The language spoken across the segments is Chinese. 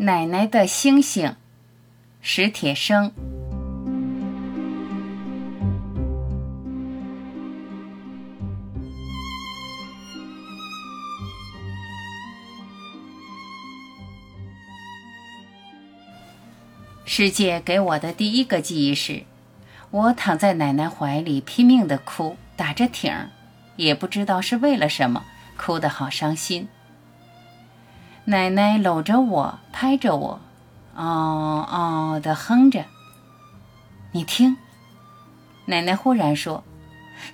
奶奶的星星，史铁生。世界给我的第一个记忆是，我躺在奶奶怀里拼命的哭，打着挺儿，也不知道是为了什么，哭得好伤心。奶奶搂着我，拍着我，嗷嗷的哼着。你听，奶奶忽然说：“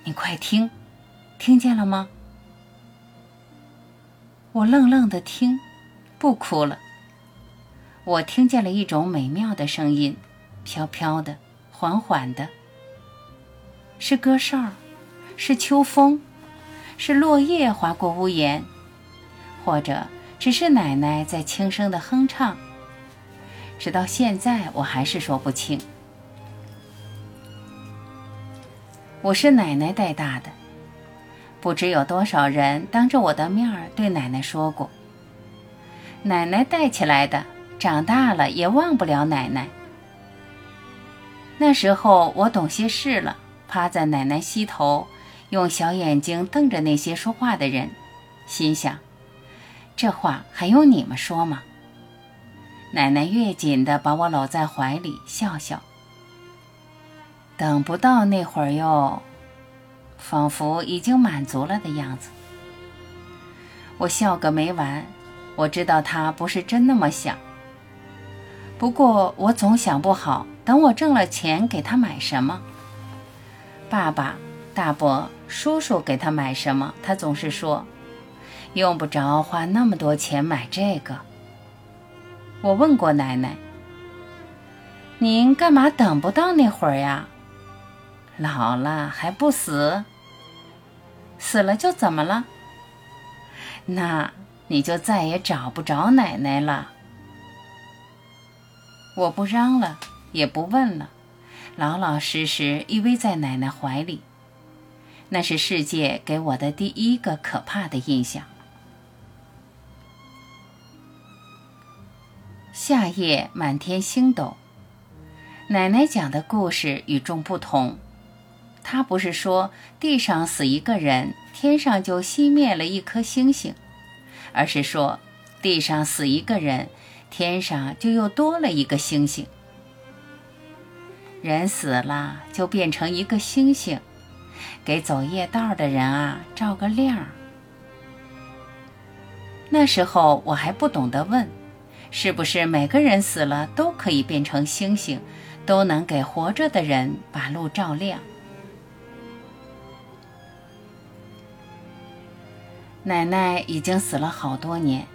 你快听，听见了吗？”我愣愣的听，不哭了。我听见了一种美妙的声音，飘飘的，缓缓的，是歌哨，是秋风，是落叶划过屋檐，或者。只是奶奶在轻声的哼唱，直到现在我还是说不清。我是奶奶带大的，不知有多少人当着我的面儿对奶奶说过：“奶奶带起来的，长大了也忘不了奶奶。”那时候我懂些事了，趴在奶奶膝头，用小眼睛瞪着那些说话的人，心想。这话还用你们说吗？奶奶越紧的把我搂在怀里，笑笑。等不到那会儿哟，仿佛已经满足了的样子。我笑个没完。我知道他不是真那么想。不过我总想不好，等我挣了钱给他买什么。爸爸、大伯、叔叔给他买什么，他总是说。用不着花那么多钱买这个。我问过奶奶：“您干嘛等不到那会儿呀？老了还不死？死了就怎么了？那你就再也找不着奶奶了。”我不嚷了，也不问了，老老实实依偎在奶奶怀里。那是世界给我的第一个可怕的印象。夏夜，满天星斗。奶奶讲的故事与众不同。她不是说地上死一个人，天上就熄灭了一颗星星，而是说地上死一个人，天上就又多了一个星星。人死了就变成一个星星，给走夜道的人啊照个亮。那时候我还不懂得问。是不是每个人死了都可以变成星星，都能给活着的人把路照亮？奶奶已经死了好多年，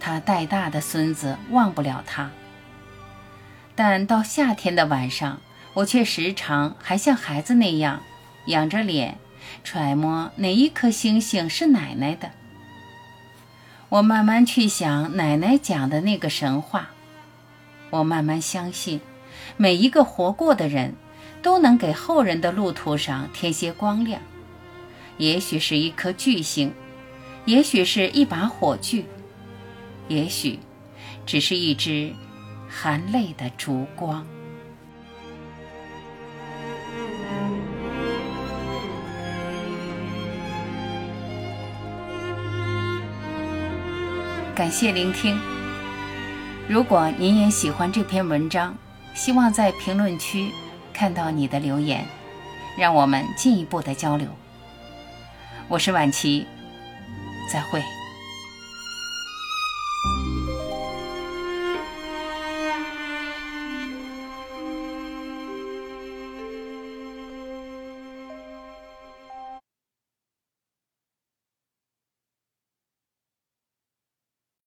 她带大的孙子忘不了她。但到夏天的晚上，我却时常还像孩子那样，仰着脸，揣摩哪一颗星星是奶奶的。我慢慢去想奶奶讲的那个神话，我慢慢相信，每一个活过的人，都能给后人的路途上添些光亮。也许是一颗巨星，也许是一把火炬，也许只是一支含泪的烛光。感谢聆听。如果您也喜欢这篇文章，希望在评论区看到你的留言，让我们进一步的交流。我是婉琪，再会。